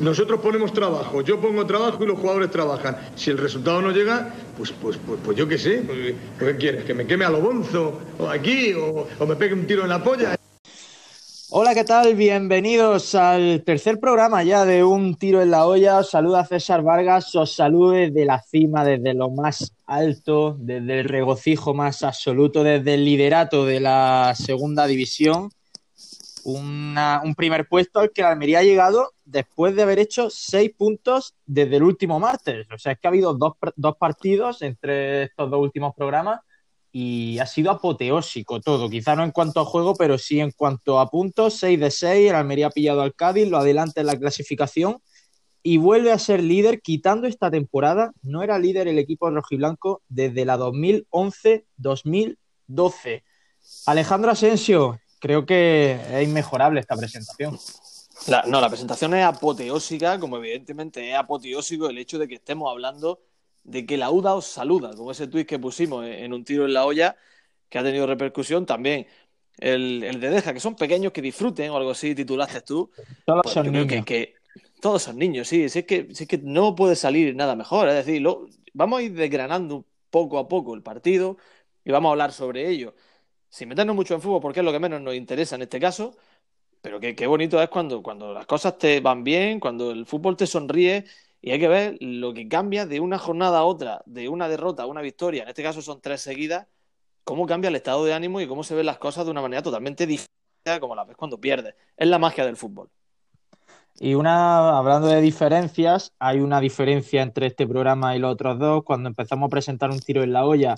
Nosotros ponemos trabajo, yo pongo trabajo y los jugadores trabajan. Si el resultado no llega, pues, pues, pues, pues yo qué sé. Pues, ¿Qué quieres? ¿Que me queme a lo bonzo? ¿O aquí? ¿O, o me pegue un tiro en la polla? Hola, ¿qué tal? Bienvenidos al tercer programa ya de Un Tiro en la Olla. Os saluda César Vargas, os saludo desde la cima, desde lo más alto, desde el regocijo más absoluto, desde el liderato de la segunda división. Un primer puesto al que la Almería ha llegado después de haber hecho seis puntos desde el último martes. O sea, es que ha habido dos, dos partidos entre estos dos últimos programas y ha sido apoteósico todo. Quizá no en cuanto a juego, pero sí en cuanto a puntos. 6 de 6, el Almería ha pillado al Cádiz, lo adelanta en la clasificación y vuelve a ser líder, quitando esta temporada. No era líder el equipo rojiblanco desde la 2011-2012. Alejandro Asensio, creo que es inmejorable esta presentación. La- no, la presentación es apoteósica, como evidentemente es apoteósico el hecho de que estemos hablando de que la UDA os saluda, como ese tuit que pusimos en un tiro en la olla, que ha tenido repercusión también. El, el de Deja, que son pequeños que disfruten o algo así, titulaste tú. Todos Pues son que, niños. que todos son niños, sí. Si es que, si es que no puede salir nada mejor. Es decir, lo- vamos a ir desgranando poco a poco el partido y vamos a hablar sobre ello. Sin meternos mucho en fútbol, porque es lo que menos nos interesa en este caso, pero qué, bonito es cuando, cuando las cosas te van bien, cuando el fútbol te sonríe y hay que ver lo que cambia de una jornada a otra, de una derrota a una victoria. En este caso son tres seguidas. Cómo cambia el estado de ánimo y cómo se ven las cosas de una manera totalmente distinta como la ves cuando pierdes. Es la magia del fútbol. Y una, hablando de diferencias, hay una diferencia entre este programa y los otros dos. Cuando empezamos a presentar un tiro en la olla,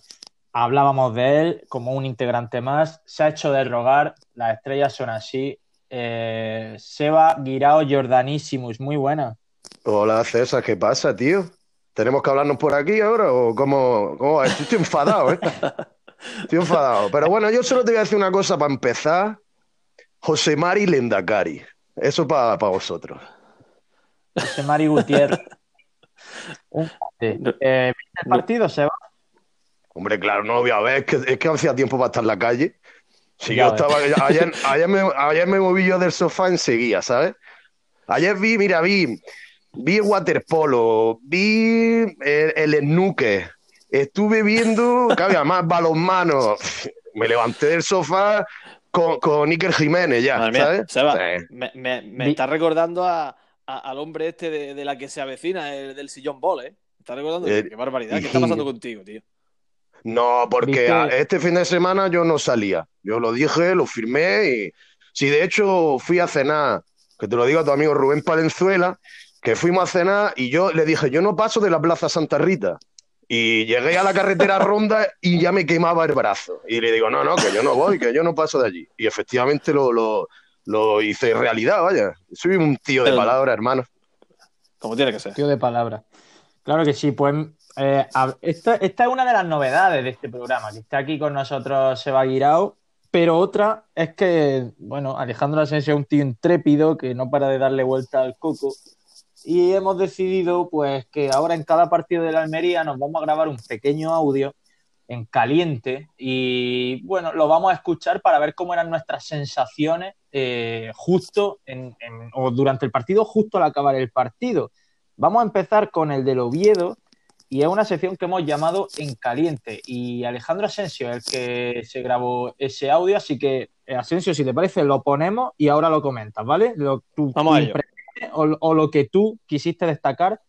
hablábamos de él como un integrante más. Se ha hecho de rogar, las estrellas son así. Eh, Seba Guirao Jordanísimos, muy buena. Hola César, ¿qué pasa, tío? ¿Tenemos que hablarnos por aquí ahora o cómo, cómo? Estoy enfadado, ¿eh? Estoy enfadado. Pero bueno, yo solo te voy a decir una cosa para empezar. José Mari Lendakari. Eso para vosotros. José Mari Gutiérrez. Un- eh, ¿Viste el partido, Seba? Hombre, claro, no voy a ver. Es que, es que hacía tiempo para estar en la calle. Si Ya yo ves. estaba... Ayer, ayer, me, ayer me moví yo del sofá enseguida, ¿sabes? Ayer vi, mira, vi, vi el waterpolo, vi el, el snooker, estuve viendo que había más balonmano. Me levanté del sofá con, con Iker Jiménez ya, Madre mía, ¿sabes? Seba, Sí. me, me- me Vi- está recordando a, a- al hombre este de, de la que se avecina, el del sillón ball, ¿eh? Me está recordando. Eh, Qué barbaridad. ¿Qué está pasando contigo, tío? No, porque este fin de semana yo no salía. Yo lo dije, lo firmé y si de hecho fui a cenar, que te lo digo a tu amigo Rubén Palenzuela, que fuimos a cenar y yo le dije, yo no paso de la Plaza Santa Rita. Y llegué a la carretera Ronda y ya me quemaba el brazo. Y le digo, no, no, que yo no voy, que yo no paso de allí. Y efectivamente lo, lo, lo hice realidad, vaya. Soy un tío de palabra, hermano. Como tiene que ser. Tío de palabra. Claro que sí, pues eh, esta, es una de las novedades de este programa, que está aquí con nosotros Seba Guirao, pero otra es que, bueno, Alejandro Asensio es un tío intrépido que no para de darle vuelta al coco y hemos decidido pues que ahora en cada partido de la Almería nos vamos a grabar un pequeño audio en caliente y bueno, lo vamos a escuchar para ver cómo eran nuestras sensaciones eh, justo en- o durante el partido, justo al acabar el partido. Vamos a empezar con el del Oviedo y es una sección que hemos llamado En Caliente. Y Alejandro Asensio es el que se grabó ese audio, así que eh, Asensio, si te parece, lo ponemos y ahora lo comentas, ¿vale? Lo, tu- Vamos tu a ello. impresión o, o lo que tú quisiste destacar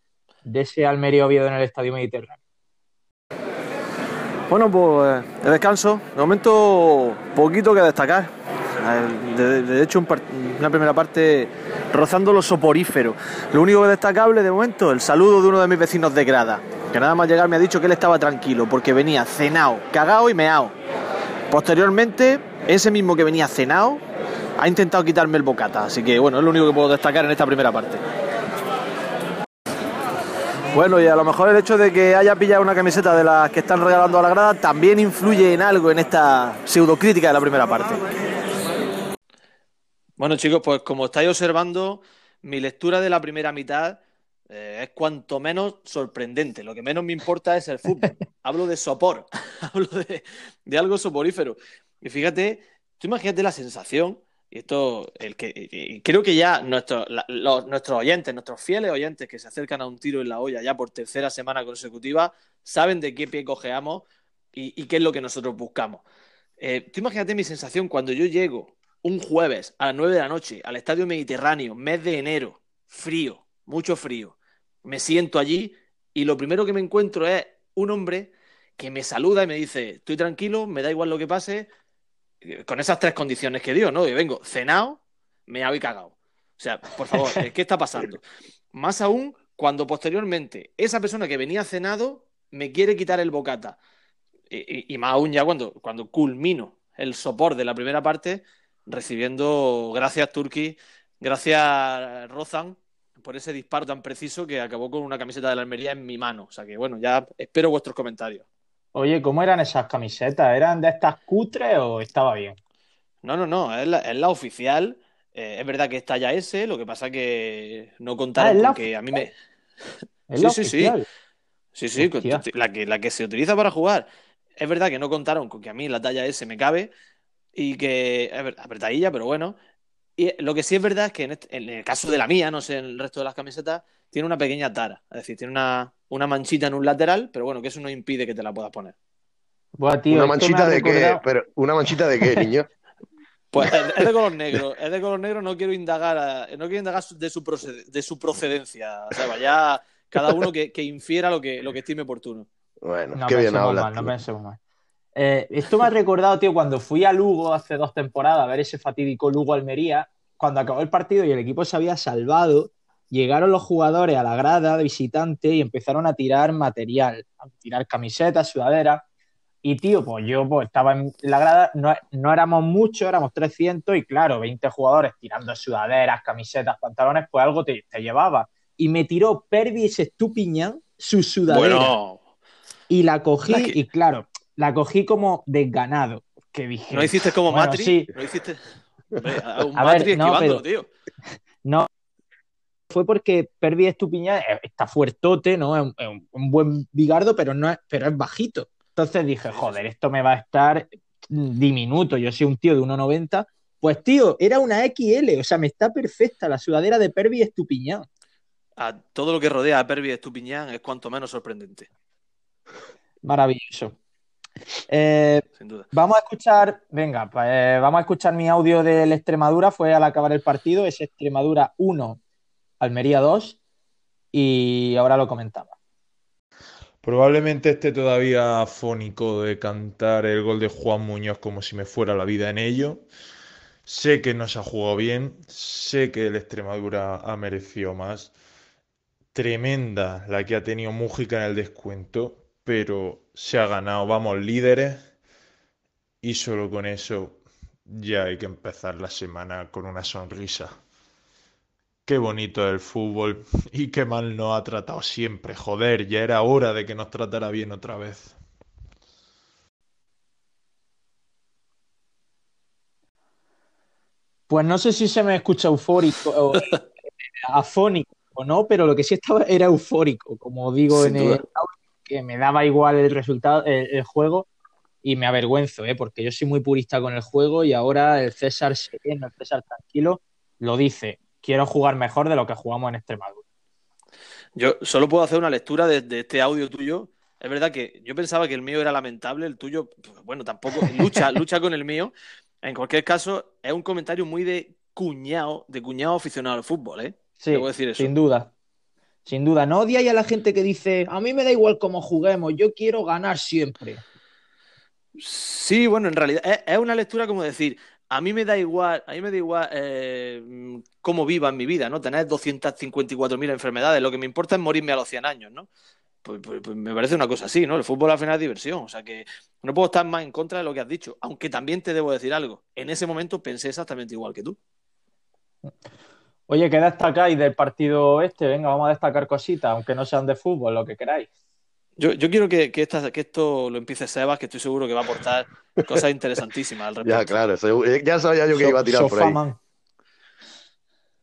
de ese Almería Oviedo en el Estadio Mediterráneo. Bueno, pues de descanso. De momento, poquito que destacar. Eh, De, de hecho, un par- una primera parte rozando lo soporífero. Lo único que destacable de momento, el saludo de uno de mis vecinos de grada, que nada más llegar me ha dicho que él estaba tranquilo porque venía cenado, cagao y meao. Posteriormente, ese mismo que venía cenado ha intentado quitarme el bocata. Así que bueno, es lo único que puedo destacar en esta primera parte. Bueno, y a lo mejor el hecho de que haya pillado una camiseta de las que están regalando a la grada también influye en algo en esta pseudocrítica de la primera parte. Bueno, chicos, pues como estáis observando, mi lectura de la primera mitad eh, es cuanto menos sorprendente. Lo que menos me importa es el fútbol. Hablo de sopor, hablo de, de algo soporífero. Y fíjate, tú imagínate la sensación y esto, el que creo que ya nuestros, nuestros oyentes, nuestros fieles oyentes que se acercan a un tiro en la olla ya por tercera semana consecutiva, saben de qué pie cojeamos y, qué es lo que nosotros buscamos. Eh, tú imagínate mi sensación cuando yo llego un jueves a las 9 de la noche al Estadio Mediterráneo, mes de enero, frío, mucho frío. Me siento allí y lo primero que me encuentro es un hombre que me saluda y me dice, estoy tranquilo, me da igual lo que pase, con esas tres condiciones que dio, ¿no? Yo vengo cenado, me habéis cagado. O sea, por favor, ¿qué está pasando? Más aún cuando posteriormente esa persona que venía cenado me quiere quitar el bocata. Y, más aún ya cuando, cuando culmino el sopor de la primera parte, recibiendo gracias Turki, gracias Rozan, por ese disparo tan preciso que acabó con una camiseta de la Almería en mi mano. O sea que bueno, ya espero vuestros comentarios. Oye, ¿cómo eran esas camisetas? ¿Eran de estas cutres o estaba bien? No, no, no, es la, oficial. Eh, es verdad que es talla S, lo que pasa que no contaron ah, con que a mí me. sí, sí, sí. Sí, sí, la que, la que se utiliza para jugar. Es verdad que no contaron con que a mí la talla S me cabe y que es apretadilla, pero bueno. Y lo que sí es verdad es que en, en, el caso de la mía, no sé, en el resto de las camisetas, tiene una pequeña tara. Es decir, tiene una, una manchita en un lateral, pero bueno, que eso no impide que te la puedas poner. ¿Una manchita de qué? Pero, ¿Una manchita de qué, niño? Pues es de color negro, es de color negro, no quiero indagar, no quiero indagar de su, de su procedencia. O sea, vaya cada uno que, infiera lo que, lo que estime oportuno. Bueno, qué bien habla. No pensemos mal. Eh, esto me ha recordado, tío, cuando fui a Lugo hace dos temporadas a ver ese fatídico Lugo-Almería, cuando acabó el partido y el equipo se había salvado, llegaron los jugadores a la grada de visitante y empezaron a tirar material, a tirar camisetas, sudaderas. Y tío, pues yo pues, estaba en la grada, no, éramos muchos, éramos 300 y claro, 20 jugadores tirando sudaderas, camisetas, pantalones, pues algo te, llevaba. Y me tiró Pervis Estupiñán su sudadera. Y la cogí y claro, la cogí como desganado. Que dije, ¿No hiciste como Matri? Sí. ¿No hiciste? a ver, no, tío. No, fue porque Pervis Estupiñán está fuertote, ¿no? Es un, buen bigardo, pero, no es, pero es bajito. Entonces dije, joder, esto me va a estar diminuto. Yo soy un tío de 1,90. Pues tío, era una XL, o sea, me está perfecta la sudadera de Pervis Estupiñán. A todo lo que rodea a Pervis Estupiñán es cuanto menos sorprendente. Maravilloso. Eh, Sin duda. Vamos a escuchar, venga, pues, vamos a escuchar mi audio del Extremadura, fue al acabar el partido, es Extremadura 1, Almería 2 y ahora lo comentamos. Probablemente esté todavía afónico de cantar el gol de Juan Muñoz como si me fuera la vida en ello. Sé que no se ha jugado bien, sé que el Extremadura ha merecido más. Tremenda la que ha tenido Mújica en el descuento, pero se ha ganado, vamos líderes. Y solo con eso ya hay que empezar la semana con una sonrisa. Qué bonito el fútbol y qué mal nos ha tratado siempre. Joder, ya era hora de que nos tratara bien otra vez. Pues no sé si se me escucha eufórico o afónico o no, pero lo que sí estaba era eufórico, como digo en el que me daba igual el resultado, el, juego, y me avergüenzo, ¿eh? porque yo soy muy purista con el juego y ahora el César sereno, el César tranquilo, lo dice quiero jugar mejor de lo que jugamos en Extremadura. Yo solo puedo hacer una lectura de, este audio tuyo. Es verdad que yo pensaba que el mío era lamentable, el tuyo, bueno, tampoco, lucha, lucha con el mío. En cualquier caso, es un comentario muy de cuñado, de cuñado aficionado al fútbol, ¿eh? Sí, decir eso. sin duda. Sin duda. No odiáis a la gente que dice, a mí me da igual cómo juguemos, yo quiero ganar siempre. Sí, bueno, en realidad es una lectura como decir, a mí me da igual, a mí me da igual eh, cómo viva en mi vida, ¿no? Tener 254.000 enfermedades, lo que me importa es morirme a los 100 años, ¿no? Pues, pues, pues, me parece una cosa así, ¿no? El fútbol al final es diversión, o sea que no puedo estar más en contra de lo que has dicho, aunque también te debo decir algo. En ese momento pensé exactamente igual que tú. Oye, ¿qué destacáis del partido este? Venga, vamos a destacar cositas, aunque no sean de fútbol, lo que queráis. Yo, quiero que, que, esto lo empiece Sebas, que estoy seguro que va a aportar cosas interesantísimas al Ya, claro, ya sabía yo que iba a tirar por ahí.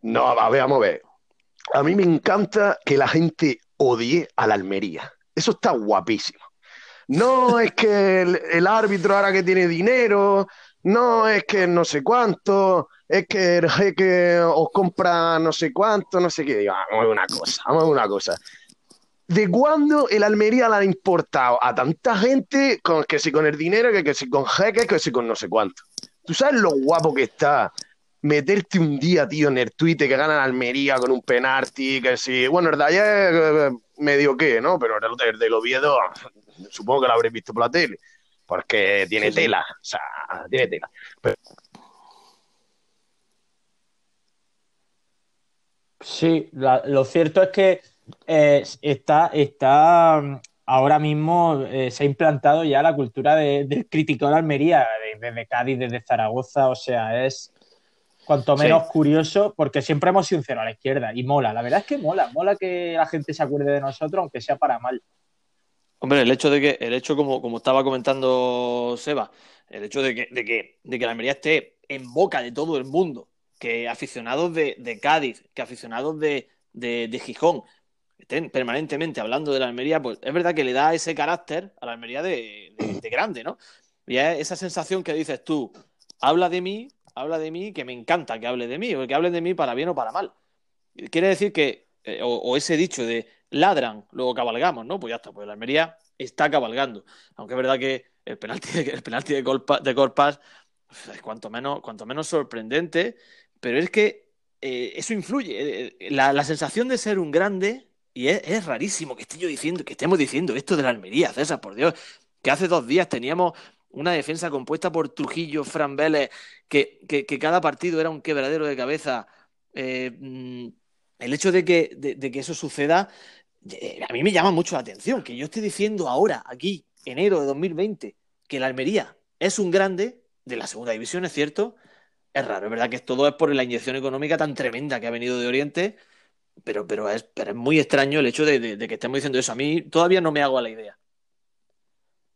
No, a ver, vamos a ver. A mí me encanta que la gente odie a la Almería. Eso está guapísimo. No es que el, árbitro ahora que tiene dinero, no, es que no sé cuánto, es que el jeque os compra no sé cuánto, no sé qué. Digo, vamos a ver una cosa, vamos a ver una cosa. ¿De cuándo el Almería la ha importado a tanta gente con, que si con el dinero, que, que si con jeques, que si con no sé cuánto? ¿Tú sabes lo guapo que está meterte un día, tío, en el Twitter que gana la Almería con un penalti, que si, bueno, el de ayer eh, medio que, ¿no? Pero el, el del Oviedo, supongo que lo habréis visto por la tele, porque tiene Sí, sí. tela, o sea, tiene tela. Pero Sí, la- lo cierto es que eh, está, está mm, ahora mismo eh, se ha implantado ya la cultura de- del crítico de Almería, de- desde Cádiz, desde Zaragoza, o sea, es cuanto Sí. menos curioso, porque siempre hemos sido un cero a la izquierda y mola, la verdad es que mola, mola que la gente se acuerde de nosotros, aunque sea para mal. Hombre, el hecho de que, el hecho, como, estaba comentando Seba, el hecho de que, de la Almería esté en boca de todo el mundo, que aficionados de, Cádiz, que aficionados de, Gijón estén permanentemente hablando de la Almería, pues es verdad que le da ese carácter a la Almería de, de- de grande, ¿no? Y es esa sensación que dices tú, habla de mí, habla de mí, que me encanta que hable de mí, o que hable de mí para bien o para mal. Quiere decir que, eh, o ese dicho de ladran, luego cabalgamos, ¿no? Pues ya está, pues la Almería está cabalgando. Aunque es verdad que el penalti el penalti de, de Corpas es cuanto menos, cuanto menos sorprendente, pero es que eh, eso influye. Eh, La, la sensación de ser un grande, y es, rarísimo que esté yo diciendo, que estemos diciendo esto de la Almería, César, por Dios, que hace dos días teníamos una defensa compuesta por Trujillo, Fran Vélez, que, que, cada partido era un quebradero de cabeza. Eh, mm, el hecho de que, de, que eso suceda, eh, a mí me llama mucho la atención. Que yo esté diciendo ahora, aquí, enero de 2020, que la Almería es un grande de la segunda división, es cierto. Es raro, es verdad que todo es por la inyección económica tan tremenda que ha venido de Oriente, pero, pero, es, pero es muy extraño el hecho de, de- de que estemos diciendo eso. A mí todavía no me hago a la idea.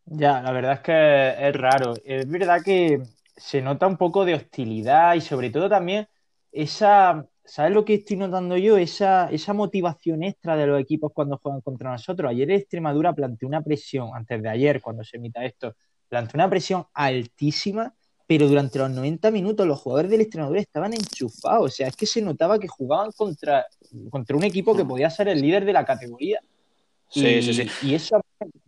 Ya, la verdad es que es raro. Es verdad que se nota un poco de hostilidad y sobre todo también esa, ¿sabes lo que estoy notando yo? Esa, esa motivación extra de los equipos cuando juegan contra nosotros. Ayer Extremadura planteó una presión, antes de ayer, cuando se emita esto, planteó una presión altísima, pero durante los 90 minutos los jugadores del Extremadura estaban enchufados. O sea, es que se notaba que jugaban contra, contra un equipo que podía ser el líder de la categoría. Sí, y, sí, sí. y eso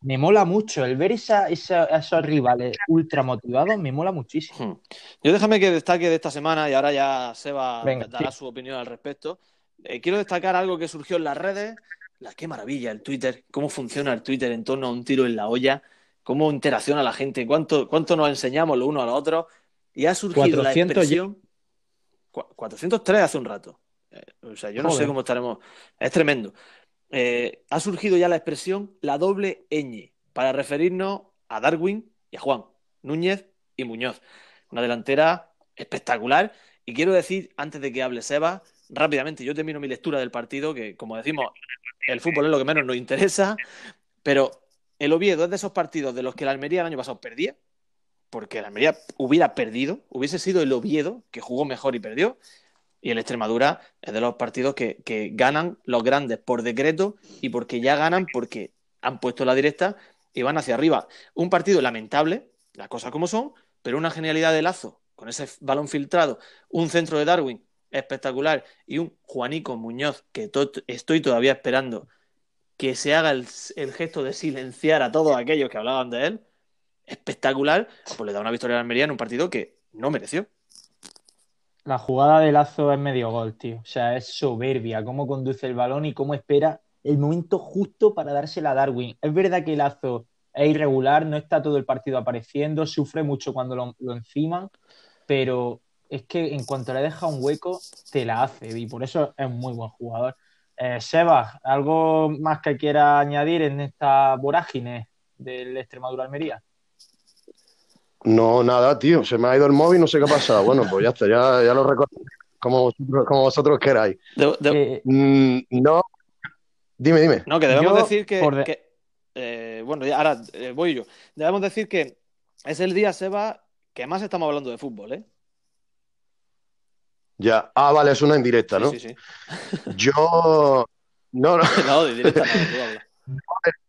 me mola mucho, el ver esa, esa- esos rivales ultra motivados me mola muchísimo. Hmm. Yo déjame que destaque de esta semana y ahora ya Seba Venga, dará su opinión al respecto. Eh, quiero destacar algo que surgió en las redes. La, qué maravilla el Twitter, cómo funciona el Twitter en torno a un tiro en la olla, cómo interacciona la gente, cuánto, cuánto nos enseñamos los unos a los otros. Y ha surgido la 400 ya. expresión. Cua- 403 hace un rato. Eh, o sea, yo no sé cómo estaremos. Es tremendo. Eh, ha surgido ya la expresión la doble ñ para referirnos a Darwin y a Juan, Núñez y Muñoz. Una delantera espectacular. Y quiero decir, antes de que hable Seba, rápidamente, yo termino mi lectura del partido, que como decimos, el fútbol es lo que menos nos interesa, pero el Oviedo es de esos partidos de los que la Almería el año pasado perdía, porque la Almería hubiera perdido, hubiese sido el Oviedo que jugó mejor y perdió, y el Extremadura es de los partidos que, ganan los grandes por decreto y porque ya ganan porque han puesto la directa y van hacia arriba. Un partido lamentable, las cosas como son, pero una genialidad de Lazo, con ese balón filtrado, un centro de Darwin espectacular y un Juanico Muñoz que to- estoy todavía esperando que se haga el, gesto de silenciar a todos aquellos que hablaban de él, espectacular, pues le da una victoria a Almería en un partido que no mereció. La jugada de Lazo es medio gol, tío. O sea, es soberbia cómo conduce el balón y cómo espera el momento justo para dársela a Darwin. Es verdad que Lazo es irregular, no está todo el partido apareciendo, sufre mucho cuando lo, lo enciman, pero es que en cuanto le deja un hueco, te la hace y por eso es un muy buen jugador. Eh, Sebas, ¿algo más que quiera añadir en esta vorágine del Extremadura Almería? No, nada, tío. Se me ha ido el móvil, no sé qué ha pasado. Bueno, pues ya está, ya, ya lo recuerdo. Como vosotros, como vosotros queráis. De- de- Eh, Mm, no. Dime, dime. No, que debemos Yo, decir que, por de- que, eh, bueno, ya, ahora eh, voy yo. Debemos decir que es el día, Seba, que más estamos hablando de fútbol, ¿eh? Ya. Ah, vale, es una indirecta, Sí, ¿no? sí, sí. Yo. No, no. No, de directa no, tú.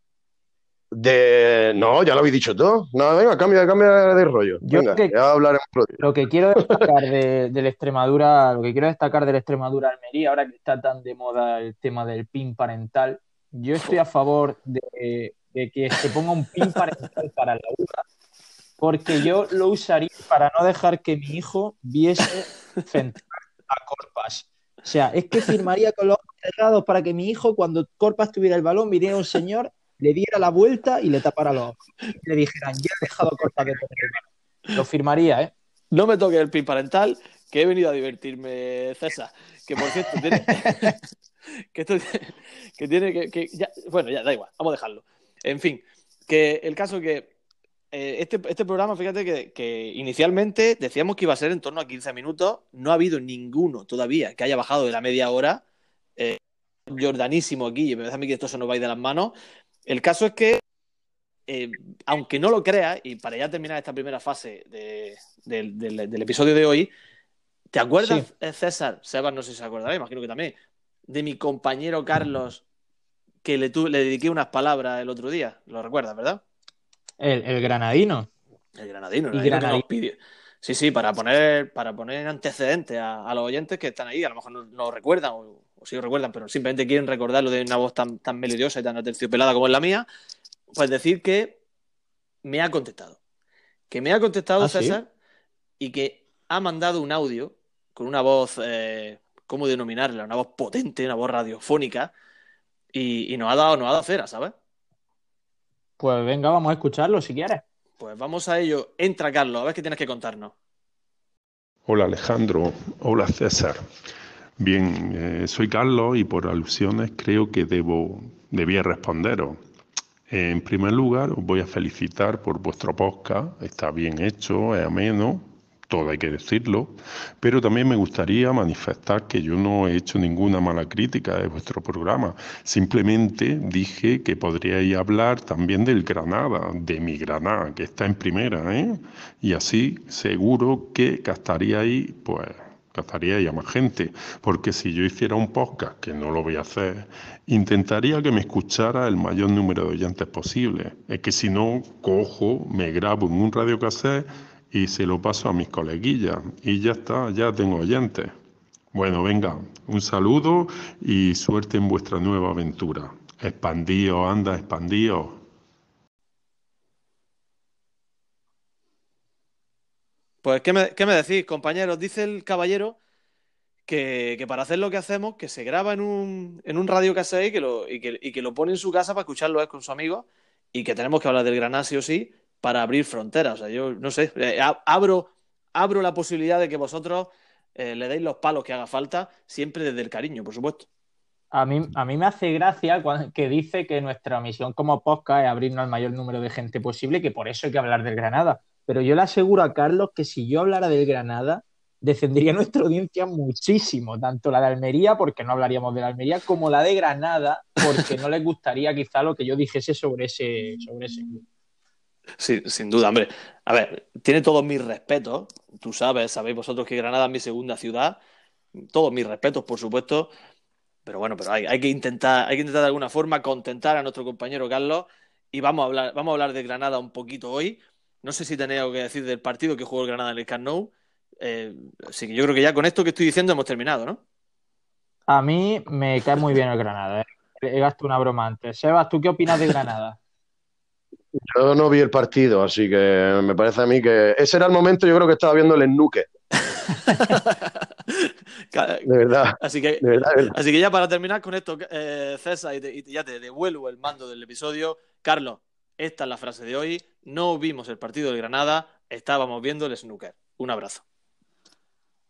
De... No, ya lo habéis dicho todo. No, venga, cambia, cambia de rollo. Yo venga, que- ya hablaremos. Lo que quiero destacar de, del Extremadura, lo que quiero destacar del Extremadura Almería, ahora que está tan de moda el tema del PIN parental, yo estoy a favor de, de que se ponga un PIN parental para la URA, porque yo lo usaría para no dejar que mi hijo viese central a Corpas. O sea, es que firmaría con los cerrados para que mi hijo, cuando Corpas tuviera el balón, viniera un señor, le diera la vuelta y le tapara los ojos. Y le dijeran, ya he dejado tener el balón. Lo firmaría, ¿eh? No me toques el pin parental, que he venido a divertirme, César. Que por cierto, tiene. que esto que tiene que. que ya- bueno, ya, da igual, vamos a dejarlo. En fin, que el caso que. eh, este, este programa, fíjate que, que inicialmente decíamos que iba a ser en torno a 15 minutos. No ha habido ninguno todavía que haya bajado de la media hora. Eh, Jordanísimo aquí, y me parece a mí que esto se nos va a ir de las manos. El caso es que eh, aunque no lo creas, y para ya terminar esta primera fase de- del, episodio de hoy, ¿te acuerdas, Sí. eh, César? Sebas, no sé si se acordará, imagino que también, de mi compañero Carlos, que le, tu- le dediqué unas palabras el otro día? ¿Lo recuerdas, verdad? El, el granadino. El granadino, el granadino que granadino. nos pidió. Sí, sí, para poner, para poner antecedentes a, a los oyentes que están ahí, a lo mejor no, no recuerdan o, o sí lo recuerdan, pero simplemente quieren recordarlo de una voz tan, tan melodiosa y tan aterciopelada como es la mía, pues decir que me ha contestado. Que me ha contestado ¿Ah, sí? César y que ha mandado un audio con una voz, eh, ¿cómo denominarla? Una voz potente, una voz radiofónica y, y nos ha dado, nos ha dado cera, ¿sabes? Pues venga, vamos a escucharlo si quieres. Pues vamos a ello. Entra, Carlos, a ver qué tienes que contarnos. Hola Alejandro, hola César. Bien, eh, soy Carlos y por alusiones creo que debo, debía responderos. En primer lugar, os voy a felicitar por vuestro podcast, está bien hecho, es ameno, todo hay que decirlo, pero también me gustaría manifestar que yo no he hecho ninguna mala crítica de vuestro programa, simplemente dije que podríais hablar también del Granada, de mi Granada, que está en primera, ¿eh? Y así seguro que gastaríais, pues, gastaríais a más gente, porque si yo hiciera un podcast, que no lo voy a hacer, intentaría que me escuchara el mayor número de oyentes posible. Es que si no, cojo, me grabo en un radiocassette y se lo paso a mis coleguillas y ya está, ya tengo oyentes. Bueno, venga, un saludo y suerte en vuestra nueva aventura. Expandíos, anda, expandíos. Pues, ¿qué me, decís, compañeros? Dice el caballero que, que para hacer lo que hacemos, que se graba en un, en un radio y que, lo, y, que, y que lo pone en su casa para escucharlo él con su amigo y que tenemos que hablar del Granada sí o sí para abrir fronteras. O sea, yo no sé, eh, abro, abro la posibilidad de que vosotros eh, le deis los palos que haga falta, siempre desde el cariño, por supuesto. A mí, a mí me hace gracia que dice que nuestra misión como podcast es abrirnos al mayor número de gente posible, que por eso hay que hablar del Granada. Pero yo le aseguro a Carlos que si yo hablara del Granada, descendería nuestra audiencia muchísimo, tanto la de Almería, porque no hablaríamos de la Almería, como la de Granada, porque no les gustaría quizá lo que yo dijese sobre ese, sobre ese. Sí, sin duda, hombre. A ver, tiene todos mis respetos. Tú sabes, sabéis vosotros que Granada es mi segunda ciudad. Todos mis respetos, por supuesto. Pero bueno, pero hay, hay que intentar, hay que intentar de alguna forma contentar a nuestro compañero Carlos. Y vamos a hablar, vamos a hablar de Granada un poquito hoy. No sé si tenéis algo que decir del partido que jugó el Granada en el Camp Nou. Eh, así que yo creo que ya con esto que estoy diciendo hemos terminado, ¿no? A mí me cae muy bien el Granada. ¿eh? He gastado una broma antes. Sebas, ¿tú qué opinas de Granada? Yo no vi el partido, así que me parece a mí que ese era el momento, yo creo que estaba viendo el Ennuque, de verdad, Así que de verdad, de verdad. Así que ya para terminar con esto, eh, César, y, te- y ya te devuelvo el mando del episodio. Carlos, esta es la frase de hoy. No vimos el partido del Granada, estábamos viendo el snooker. Un abrazo.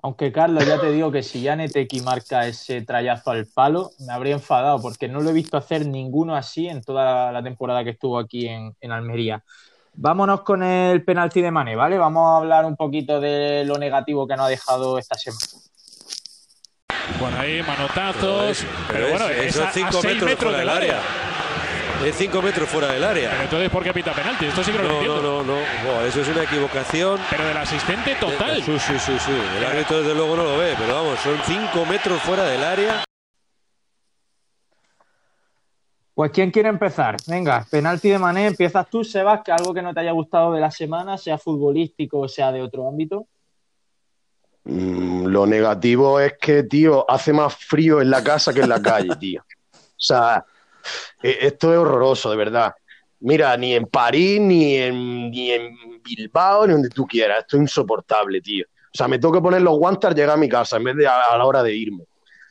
Aunque Carlos, ya te digo que si Janeteki marca ese trayazo al palo, me habría enfadado porque no lo he visto hacer ninguno así en toda la temporada que estuvo aquí en, en Almería. Vámonos con el penalti de Mane, ¿vale? Vamos a hablar un poquito de lo negativo que nos ha dejado esta semana. Bueno, ahí manotazos. Pero, bueno, es, es, son a, 5 a seis metros, del del área. área. Es 5 metros fuera del área. Pero entonces, ¿por qué pita penalti? Esto sí que no, lo No, entiendo. no, no, no. Buah, eso es una equivocación. Pero del asistente total. Sí, sí, sí, sí. El árbitro desde luego no lo ve, pero vamos, son 5 metros fuera del área. Pues ¿quién quiere empezar? Venga, penalti de Mané, empiezas tú, Sebas, que algo que no te haya gustado de la semana, sea futbolístico o sea de otro ámbito. Mm, lo negativo es que, tío, hace más frío en la casa que en la calle, tío. O sea, esto es horroroso, de verdad. Mira, ni en París, ni en, ni en Bilbao, ni donde tú quieras. Esto es insoportable, tío. O sea, me tengo que poner los guantes al llegar a mi casa en vez de a, a la hora de irme.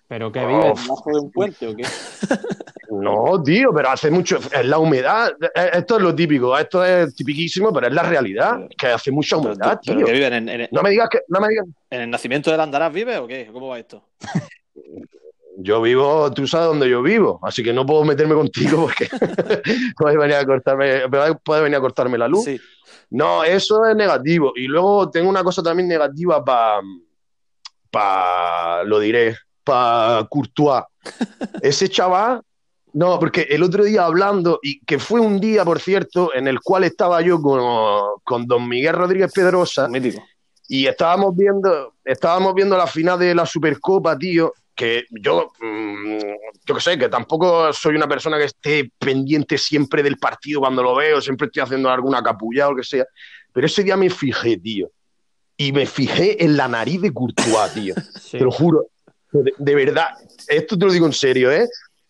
¿Pero que Oh. vives debajo de un puente o qué? No, tío, pero hace mucho. Es la humedad. Eh, Esto es lo típico. Esto es tipiquísimo, pero es la realidad. Que hace mucha humedad, tío. que viven en, en- No me digas que. No me digas. en el nacimiento del Andarás, ¿vives o qué? ¿Cómo va esto? Yo vivo, tú sabes dónde yo vivo, así que no puedo meterme contigo porque puedes venir a cortarme, puedes venir a cortarme la luz. Sí. No, eso es negativo. Y luego tengo una cosa también negativa para, pa, lo diré, para Courtois. Ese chaval, no, porque el otro día hablando, y que fue un día, por cierto, en el cual estaba yo con, con don Miguel Rodríguez Pedrosa, Mítico. y estábamos viendo, estábamos viendo la final de la Supercopa, tío, que yo, mm, yo qué sé, que tampoco soy una persona que esté pendiente siempre del partido cuando lo veo, siempre estoy haciendo alguna capulla o lo que sea, pero ese día me fijé, tío, y me fijé en la nariz de Courtois, tío, Sí. te lo juro, de, de verdad, esto te lo digo en serio, ¿eh?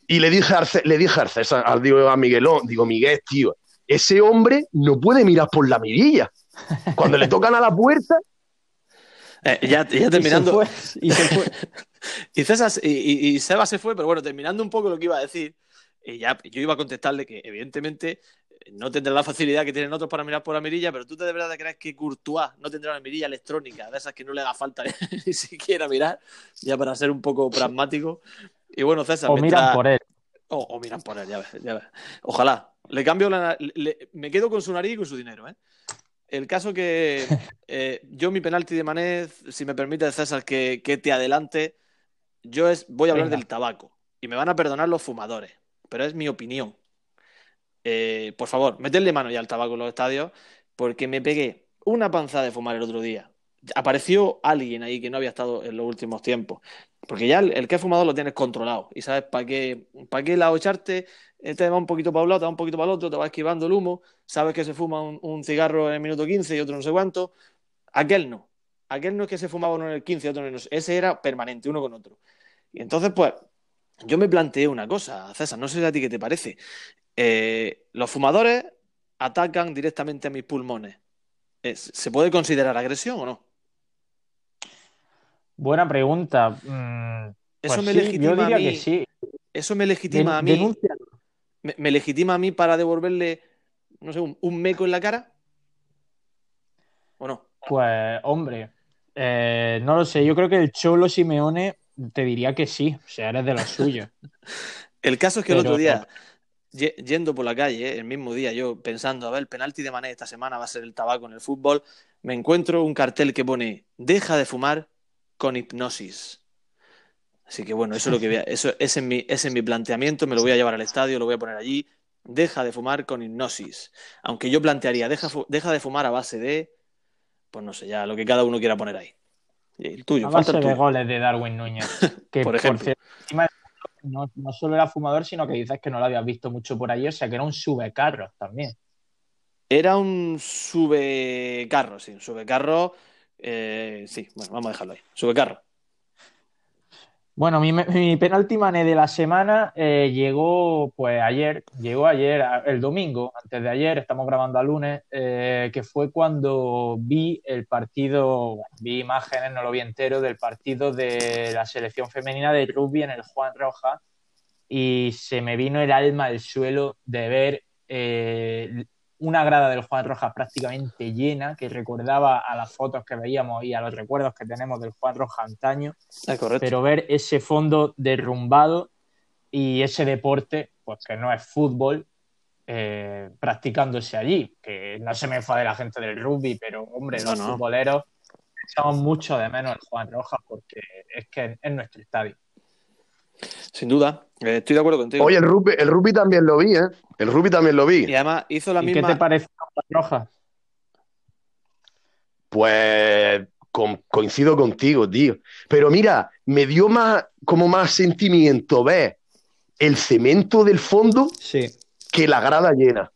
Y le dije a, Arce- le dije a, Arce- a, digo, a Miguelón, digo, Miguel, tío, ese hombre no puede mirar por la mirilla. Cuando le tocan a la puerta, Eh, ya, ya Y se terminando. fue, y se fue. Y César y, y- Seba se fue, pero bueno, terminando un poco lo que iba a decir, y ya yo iba a contestarle que evidentemente eh, no tendrá la facilidad que tienen otros para mirar por la mirilla, pero tú de verdad te crees que Courtois no tendrá una mirilla electrónica, de esas que no le haga falta ni siquiera mirar, ya para ser un poco pragmático. Y bueno, César, O mientras- miran por él. O, o miran por él, ya ves, ya ves. Ojalá. Le cambio la. le- me quedo con su nariz y con su dinero, ¿eh? El caso que eh, yo mi penalti de Mané, si me permite César que, que te adelante, yo es, voy a hablar Venga. del tabaco. Y me van a perdonar los fumadores, pero es mi opinión. Eh, por favor, meterle mano ya al tabaco en los estadios, porque me pegué una panza de fumar el otro día. Apareció alguien ahí que no había estado en los últimos tiempos. Porque ya el, que ha lo tienes controlado. Y sabes para qué, para qué lado echarte. Te va un poquito para un lado, te va un poquito para el otro, te va esquivando el humo. Sabes que se fuma un, un cigarro en el minuto 15 y otro no sé cuánto. Aquel no. Aquel no es que se fumaba uno en el 15 y otro en el... Ese era permanente, uno con otro. Y entonces, pues, yo me planteé una cosa, César, no sé a ti qué te parece. Eh, los fumadores atacan directamente a mis pulmones. Eh, ¿Se puede considerar agresión o no? Buena pregunta. Mm, Eso pues me sí, legitima yo diría a mí. que sí. Eso me legitima Den- a mí. me, me legitima a mí para devolverle, no sé, un, un meco en la cara? ¿O no? Pues, hombre, eh, no lo sé. Yo creo que el Cholo Simeone te diría que sí. O sea, eres de los suyos. El caso es que el otro día, ye- yendo por la calle, el mismo día, yo pensando, a ver, el penalti de Mané esta semana va a ser el tabaco en el fútbol, me encuentro un cartel que pone, deja de fumar con hipnosis. Así que bueno, eso es lo que voy a- eso, es mi, ese es mi planteamiento, me lo voy a llevar al estadio, lo voy a poner allí, deja de fumar con hipnosis. Aunque yo plantearía, deja, de fumar a base de, pues no sé, ya lo que cada uno quiera poner ahí. El tuyo, A falta base el de goles de Darwin Núñez. Que, Por ejemplo. cierto, encima no, no solo era fumador, sino que dices que no lo habías visto mucho por ahí. O sea, que era un subecarros también. Era un subecarro, sí, un subecarro. Eh, sí, bueno, vamos a dejarlo ahí. Subecarro. Bueno, mi, mi penalti mané de la semana eh, llegó pues ayer, llegó ayer, el domingo, antes de ayer, estamos grabando a lunes, eh, que fue cuando vi el partido, vi imágenes, no lo vi entero, del partido de la selección femenina de rugby en el Juan Roja y se me vino el alma al suelo de ver una grada del Juan Rojas prácticamente llena, que recordaba a las fotos que veíamos y a los recuerdos que tenemos del Juan Roja antaño Es correcto. pero ver ese fondo derrumbado y ese deporte, pues que no es fútbol, eh, practicándose allí. Que no se me enfade la gente del rugby, pero hombre, No, los no. futboleros echamos mucho de menos el Juan Rojas porque es que es nuestro estadio. Sin duda. Eh, estoy de acuerdo contigo. Oye, el rugby, el rugby también lo vi, ¿eh? El rugby también lo vi. y además hizo la ¿Y misma. qué te parece el Juan Rojas? Pues con- coincido contigo, tío. Pero mira, me dio más, como más sentimiento ver el cemento del fondo Sí. que la grada llena.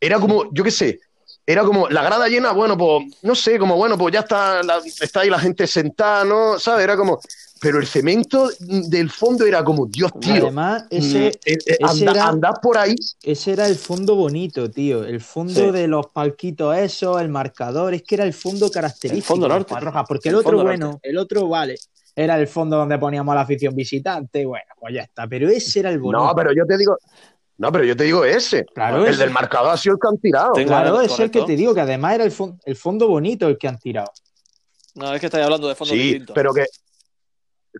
Era como, yo qué sé, era como la grada llena, bueno, pues, no sé, como, bueno, pues ya está, la- está ahí la gente sentada, ¿no? ¿Sabes? Era como, pero el cemento del fondo era como, Dios, Y tío. además, ese, mm, eh, eh, ese anda- era- andad por ahí. ese era el fondo bonito, tío. El fondo Sí. de los palquitos esos, el marcador, es que era el fondo característico. El fondo norte. Juan porque el, El otro, bueno, norte. el otro, vale, era el fondo donde poníamos a la afición visitante, bueno, pues ya está. Pero ese era el bonito. No, pero yo te digo, no, pero yo te digo ese. Claro, el ese. del marcador ha sido el que han tirado. Tengo- Claro, Correcto. es el que te digo, que además era el, fon- el fondo bonito el que han tirado. No, es que estáis hablando de fondos Sí, distintos. pero que.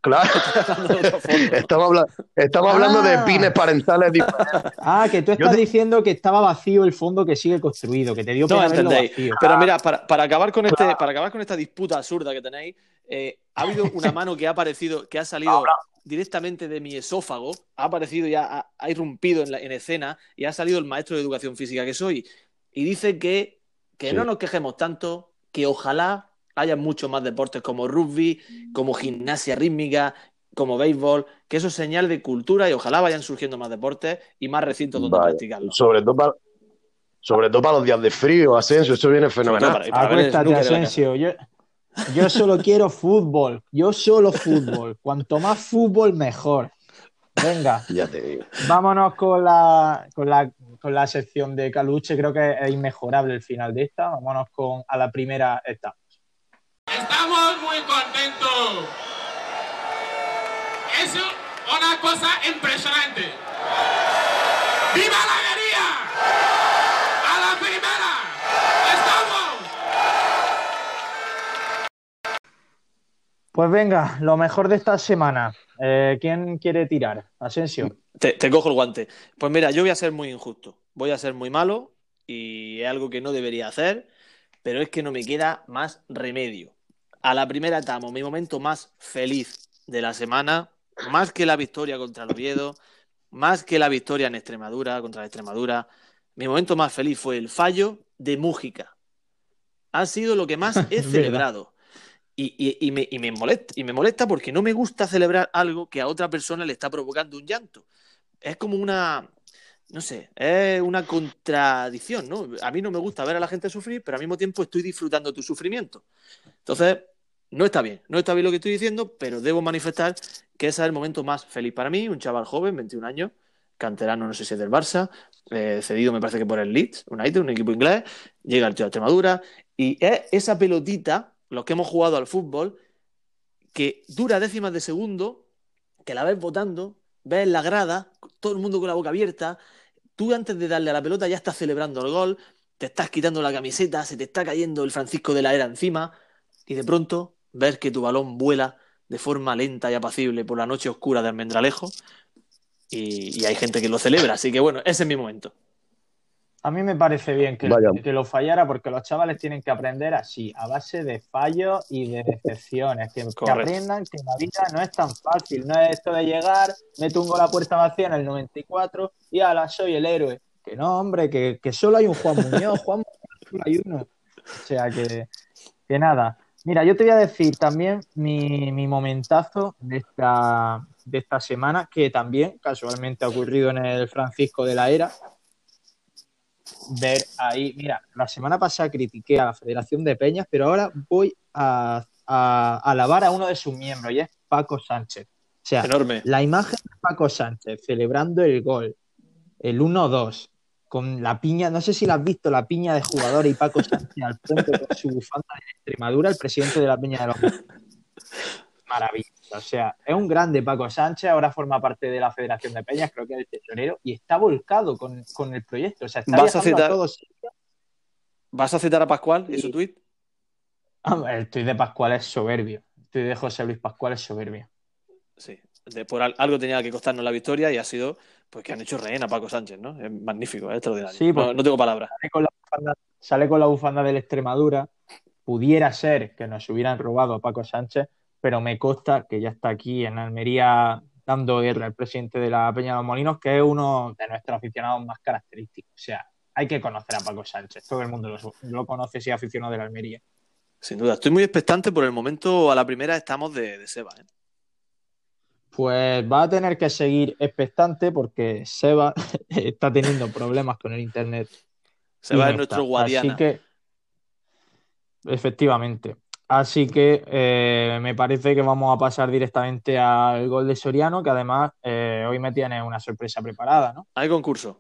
Claro, hablando estamos, habla- estamos Ah. hablando de pines parentales diferentes. Ah, que tú estás te- diciendo que estaba vacío el fondo que sigue construido, que te dio No pena verlo entendéis. vacío. Pero mira, para, para acabar con este, para acabar con esta disputa absurda que tenéis, eh, ha habido una mano que ha aparecido, que ha salido directamente de mi esófago, ha aparecido y ha, ha irrumpido en, la, en escena y ha salido el maestro de educación física que soy. Y dice que, que Sí. no nos quejemos tanto, que ojalá haya muchos más deportes como rugby, como gimnasia rítmica, como béisbol, que eso es señal de cultura y ojalá vayan surgiendo más deportes y más recintos donde Vaya, practicarlo. sobre todo para. Sobre todo para los días de frío, Asensio, eso viene fenomenal. para- para Acuéstate. Asensio. Yo, yo solo quiero fútbol. Yo solo fútbol. Cuanto más fútbol, mejor. Venga, Ya te digo. vámonos con la, con la, con la sección de Caluche. Creo que es inmejorable el final de esta. Vámonos con, a la primera esta. Estamos muy contentos. Es una cosa impresionante. ¡Viva la alegría! ¡A la primera! ¡Estamos! Pues venga, lo mejor de esta semana. Eh, ¿Quién quiere tirar? Asensio. Te, te cojo el guante. Pues mira, yo voy a ser muy injusto. Voy a ser muy malo y es algo que no debería hacer, pero es que no me queda más remedio. A la primera etapa, mi momento más feliz de la semana, más que la victoria contra el Oviedo, más que la victoria en Extremadura, contra la Extremadura, mi momento más feliz fue el fallo de Mújica. Ha sido lo que más he celebrado. Y, y- y me, y me molesta, y me molesta porque no me gusta celebrar algo que a otra persona le está provocando un llanto. Es como una, no sé, es una contradicción, ¿no? A mí no me gusta ver a la gente sufrir, pero al mismo tiempo estoy disfrutando tu sufrimiento. Entonces, no está bien, no está bien lo que estoy diciendo, pero debo manifestar que ese es el momento más feliz para mí, un chaval joven, 21 años, canterano, no sé si es del Barça, eh, cedido me parece que por el Leeds United, un equipo inglés, llega al tío a Extremadura, y es esa pelotita, los que hemos jugado al fútbol, que dura décimas de segundo, que la ves votando, ves la grada, todo el mundo con la boca abierta, tú antes de darle a la pelota ya estás celebrando el gol, te estás quitando la camiseta, se te está cayendo el Francisco de la Era encima, y de pronto ves que tu balón vuela de forma lenta y apacible por la noche oscura de Almendralejo, y, y hay gente que lo celebra, así que bueno, ese es mi momento. A mí me parece bien que, lo fallara porque los chavales tienen que aprender así, a base de fallos y de decepciones. Que, aprendan que la vida no es tan fácil. No es esto de llegar, meto un gol a puerta vacía en el 94 y ala, soy el héroe. Que no, hombre, que, que solo hay un Juan Muñoz. Juan Muñoz solo hay uno. O sea que, que nada. Mira, yo te voy a decir también mi, mi momentazo de esta, de esta semana, que también casualmente ha ocurrido en el Francisco de la Era ver ahí. Mira, la semana pasada critiqué a la Federación de Peñas, pero ahora voy a, a- a alabar a uno de sus miembros y es Paco Sánchez. O sea, Enorme. la imagen de Paco Sánchez celebrando el gol, el 1-2, con la piña, no sé si la has visto, la piña de jugadores y Paco Sánchez al frente con su bufanda de Extremadura, el presidente de la Peña de los Maravilloso. O sea, es un grande Paco Sánchez, ahora forma parte de la Federación de Peñas, creo que es el tesorero, y está volcado con, con el proyecto. O sea, está ¿Vas a citar- a todos. ¿Vas a citar a Pascual y su tuit? Ah, El tuit de Pascual es soberbio. El tuit de José Luis Pascual es soberbio. Sí. De- por al- algo tenía que costarnos la victoria y ha sido pues que han hecho rehén a Paco Sánchez, ¿no? Es magnífico, es extraordinario. Sí, pues- no, no tengo palabras. Sale con, la bufanda, sale con la bufanda del Extremadura. Pudiera ser que nos hubieran robado a Paco Sánchez, pero me consta que ya está aquí en Almería dando guerra al presidente de la Peña de los Molinos, que es uno de nuestros aficionados más característicos. O sea, hay que conocer a Paco Sánchez. Todo el mundo lo, lo conoce si es aficionado de la Almería. Sin duda. Estoy muy expectante por el momento. A la primera estamos de, de Seba. ¿eh? Pues va a tener que seguir expectante porque Seba está teniendo problemas con el internet. Se y va no en nuestro. Guadiana. Así que, efectivamente. Así que eh, me parece que vamos a pasar directamente al gol de Soriano, que además eh, hoy me tiene una sorpresa preparada, ¿no? Hay concurso.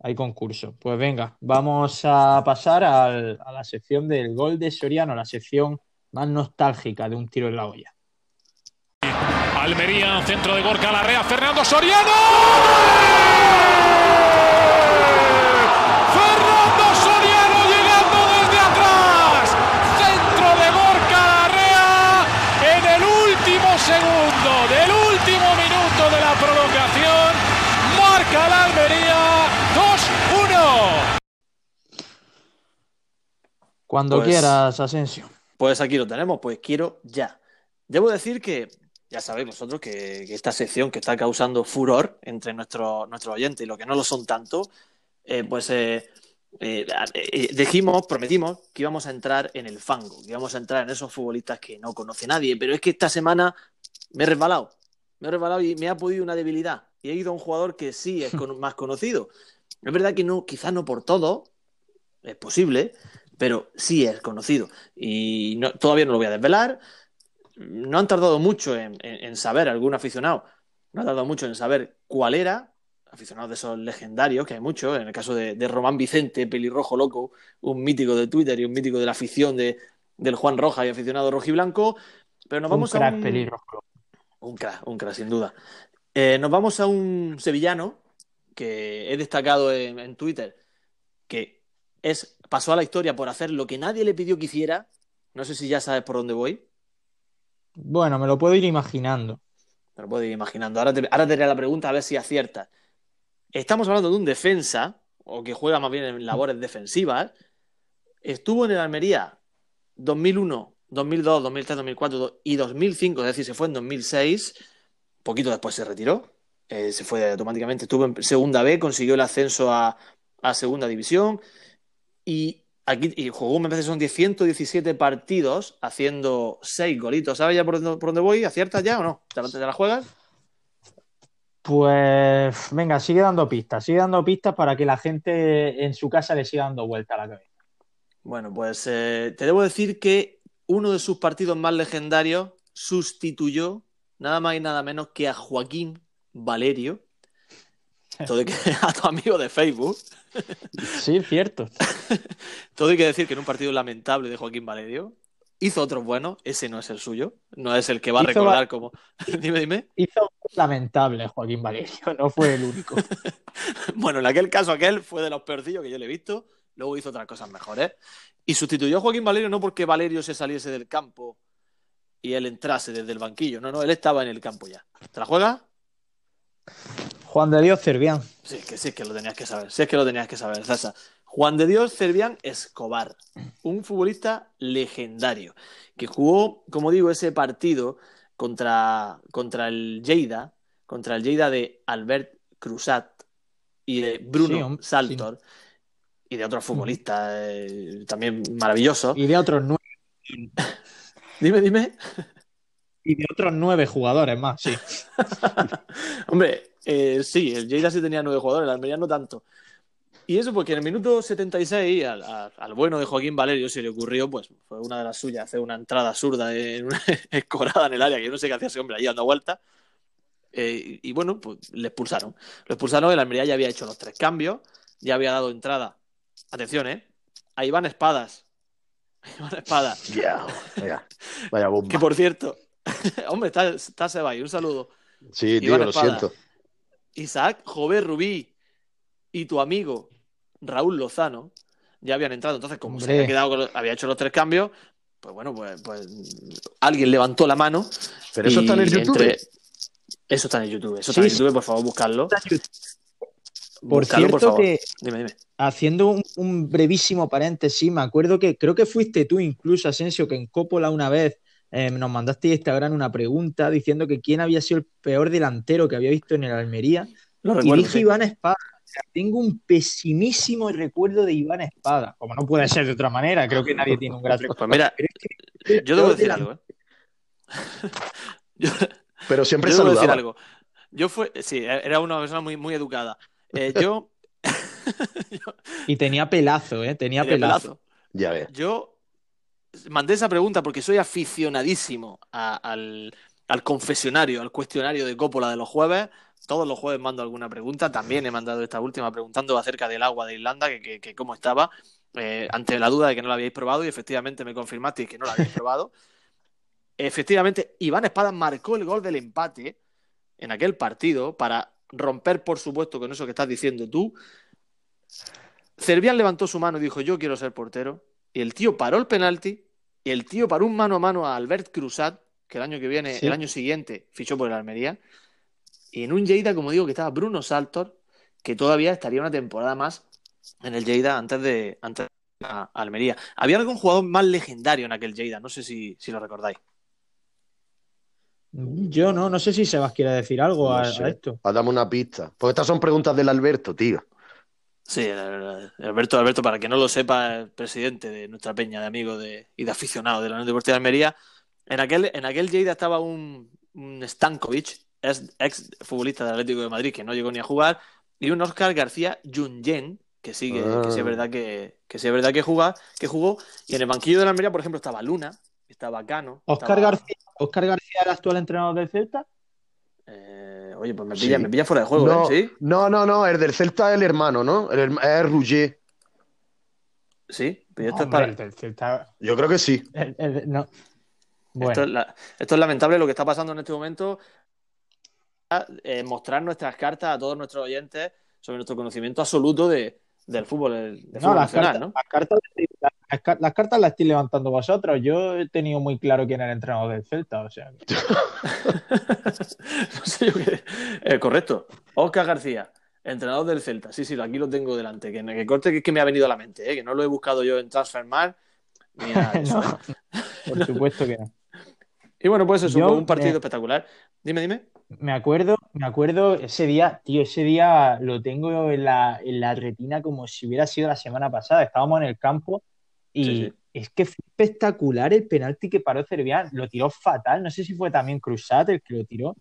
Hay concurso. Pues venga, vamos a pasar al- a la sección del gol de Soriano, la sección más nostálgica de un tiro en la olla. Almería, centro de Gorka Larrea, Fernando Soriano. Fernando Soriano llegando desde atrás. Centro de Gorka Larrea en el último segundo del último minuto de la prolongación. Marca la Almería 2-1. Cuando Pues- quieras, Asensio. Pues aquí lo tenemos, pues quiero ya. Debo decir que ya sabéis vosotros que, que esta sección que está causando furor entre nuestros nuestros oyentes y los que no lo son tanto, eh, pues eh, eh, eh, dijimos, prometimos que íbamos a entrar en el fango, que íbamos a entrar en esos futbolistas que no conoce nadie, pero es que esta semana me he resbalado, me he resbalado y me ha podido una debilidad y he ido a un jugador que sí es con- más conocido. Es verdad que no, quizás no por todo, es posible, pero sí es conocido. Y no- todavía no lo voy a desvelar. No han tardado mucho en, en- en saber, algún aficionado, no ha tardado mucho en saber cuál era, aficionados de esos legendarios, que hay muchos, en el caso de, de Román Vicente, pelirrojo loco, un mítico de Twitter y un mítico de la afición de, del Juan Roja y aficionado rojiblanco. Pero nos vamos un crack a un, pelirrojo. un crack, un crack, sin duda. Eh, nos vamos a un sevillano que he destacado en, en Twitter, que es, pasó a la historia por hacer lo que nadie le pidió que hiciera. No sé si ya sabes por dónde voy. Bueno, me lo puedo ir imaginando. Me lo puedo ir imaginando. Ahora te, ahora haré la pregunta a ver si aciertas. Estamos hablando de un defensa, o que juega más bien en labores defensivas. Estuvo en el Almería 2001, 2002, 2003, 2004 y 2005, es decir, se fue en 2006. Poquito después se retiró. Eh, se fue automáticamente. Estuvo en segunda B, consiguió el ascenso a, a segunda división. Y aquí y jugó, me parece, son 10, 117 partidos haciendo 6 golitos. ¿Sabes ya por dónde, por dónde voy? ¿Aciertas ya o no? ¿Te la, te la juegas? Pues venga, sigue dando pistas, sigue dando pistas para que la gente en su casa le siga dando vuelta a la cabeza. Bueno, pues eh, te debo decir que uno de sus partidos más legendarios sustituyó nada más y nada menos que a Joaquín Valerio, todo hay que, a tu amigo de Facebook. Sí, cierto. Todo hay que decir que en un partido lamentable de Joaquín Valerio hizo otros buenos, ese no es el suyo, no es el que va a recordar va- como... dime, dime. Hizo lamentable Joaquín Valerio, no fue el único. Bueno, en aquel caso aquel fue de los peorcillos que yo le he visto, luego hizo otras cosas mejores. Y sustituyó a Joaquín Valerio no porque Valerio se saliese del campo y él entrase desde el banquillo, no, no, él estaba en el campo ya. ¿Te la juegas? Juan de Dios Cervián. Sí, es que sí, que lo tenías que saber, sí, es que lo tenías que saber, César. Juan de Dios Cervián Escobar, un futbolista legendario, que jugó, como digo, ese partido contra, contra el Lleida, contra el Lleida de Albert Cruzat y de Bruno Sí, Saltor, y de otros futbolistas eh, también maravillosos. Y de otros nueve, Dime, dime. y de otros nueve jugadores más, sí. Hombre, eh, sí, el Lleida sí tenía nueve jugadores, el Almería no tanto. Y eso porque en el minuto 76 al, al- al bueno de Joaquín Valerio se le ocurrió, pues fue una de las suyas, hacer una entrada zurda en una escorada en el área, que yo no sé qué hacía ese hombre allí dando vueltas. Eh, y, y bueno, pues le expulsaron. Lo expulsaron, el Almería ya había hecho los tres cambios, ya había dado entrada, atención, ¿eh? A Iván Espadas. Iván Espadas. Ya, vaya, vaya bomba. Que por cierto, hombre, está, está Seba ahí, un saludo. Sí, tío, lo siento. Isaac, Jové Rubí y tu amigo Raúl Lozano ya habían entrado. Entonces, como se había, quedado había hecho los tres cambios, pues bueno, pues, pues alguien levantó la mano. Pero eso está en el YouTube. entre- Eso está en el YouTube. Eso está Sí, en YouTube, por favor, buscarlo. Por Buscarlo, cierto favor. que Dime, dime. haciendo un, un brevísimo paréntesis, me acuerdo que creo que fuiste tú incluso, Asensio, que en Coppola una vez eh, nos mandaste a Instagram una pregunta diciendo que quién había sido el peor delantero que había visto en el Almería. Lo Y dije sí. Iván Espada. O sea, tengo un pesimísimo recuerdo de Iván Espada. Como no puede ser de otra manera, creo que nadie tiene un gran recuerdo. Pues mira, Pero es que el yo debo decir algo, ¿eh? Yo, Pero siempre Yo debo decir algo. Yo fue, sí, era una persona muy, muy educada. Eh, yo, Y tenía pelazo, ¿eh? Tenía Tenía pelazo. pelazo. Ya ves. yo mandé esa pregunta porque soy aficionadísimo al, confesionario, al cuestionario de Coppola de los jueves. Todos los jueves mando alguna pregunta. También he mandado esta última preguntando acerca del agua de Irlanda, que cómo estaba, eh, ante la duda de que no la habíais probado y efectivamente me confirmasteis que no la habéis probado. Efectivamente, Iván Espada marcó el gol del empate en aquel partido para romper, por supuesto, con eso que estás diciendo tú. Cervián levantó su mano y dijo, yo quiero ser portero. Y el tío paró el penalti y el tío paró un mano a mano a Albert Cruzat, que el año que viene, Sí. el año siguiente, fichó por el Almería. Y en un Lleida, como digo, que estaba Bruno Saltor, que todavía estaría una temporada más en el Lleida antes de, antes de a a Almería. Había algún jugador más legendario en aquel Lleida, no sé si, si lo recordáis. Yo no, no sé si Sebas quiere decir algo No a, a esto. Ah, Dame una pista. Porque estas son preguntas del Alberto, tío. Sí. Alberto, Alberto, para que no lo sepa, es presidente de nuestra peña de amigos de, y de aficionados de la Unión Deportiva de Almería. En aquel, en aquel Lleida estaba un, un Stankovic, ex, futbolista del Atlético de Madrid, que no llegó ni a jugar, y un Oscar García Junyen, que sí, que, que sí es Ah. verdad que, que sí es verdad que, juga, que jugó. Y en el banquillo de la Almería, por ejemplo, estaba Luna, estaba Cano. Oscar estaba- García, Oscar García, el actual entrenador del Celta. Eh, oye, pues me pilla, Sí. me pilla fuera de juego, No, ¿eh? no, no, no, el del Celta es el hermano, ¿no? El es Rouget. Sí, sí. Pero esto, es para- el del Celta. Yo creo que sí. el- el- no. Esto, Bueno, es la- esto es lamentable lo que está pasando en este momento. Eh, mostrar nuestras cartas a todos nuestros oyentes sobre nuestro conocimiento absoluto de, del fútbol, del, del no, fútbol las, nacional, cartas, ¿no? las, cartas, las, car- las cartas las estáis levantando vosotros. Yo he tenido muy claro quién era el entrenador del Celta. O sea, que- No sé yo qué. Eh, correcto. Oscar García, entrenador del Celta. Sí, sí, aquí lo tengo delante. Que, que corte que es que me ha venido a la mente, ¿eh? que no lo he buscado yo en Transfermarkt ni nada de eso, No. por supuesto que no. Y bueno, pues eso, Yo, fue un partido eh, espectacular. Dime, dime. Me acuerdo, me acuerdo ese día, tío, ese día lo tengo en la, en la retina como si hubiera sido la semana pasada. Estábamos en el campo y Sí, sí. es que fue espectacular el penalti que paró Cervián. Lo tiró fatal. No sé si fue también Cruzat el que lo tiró,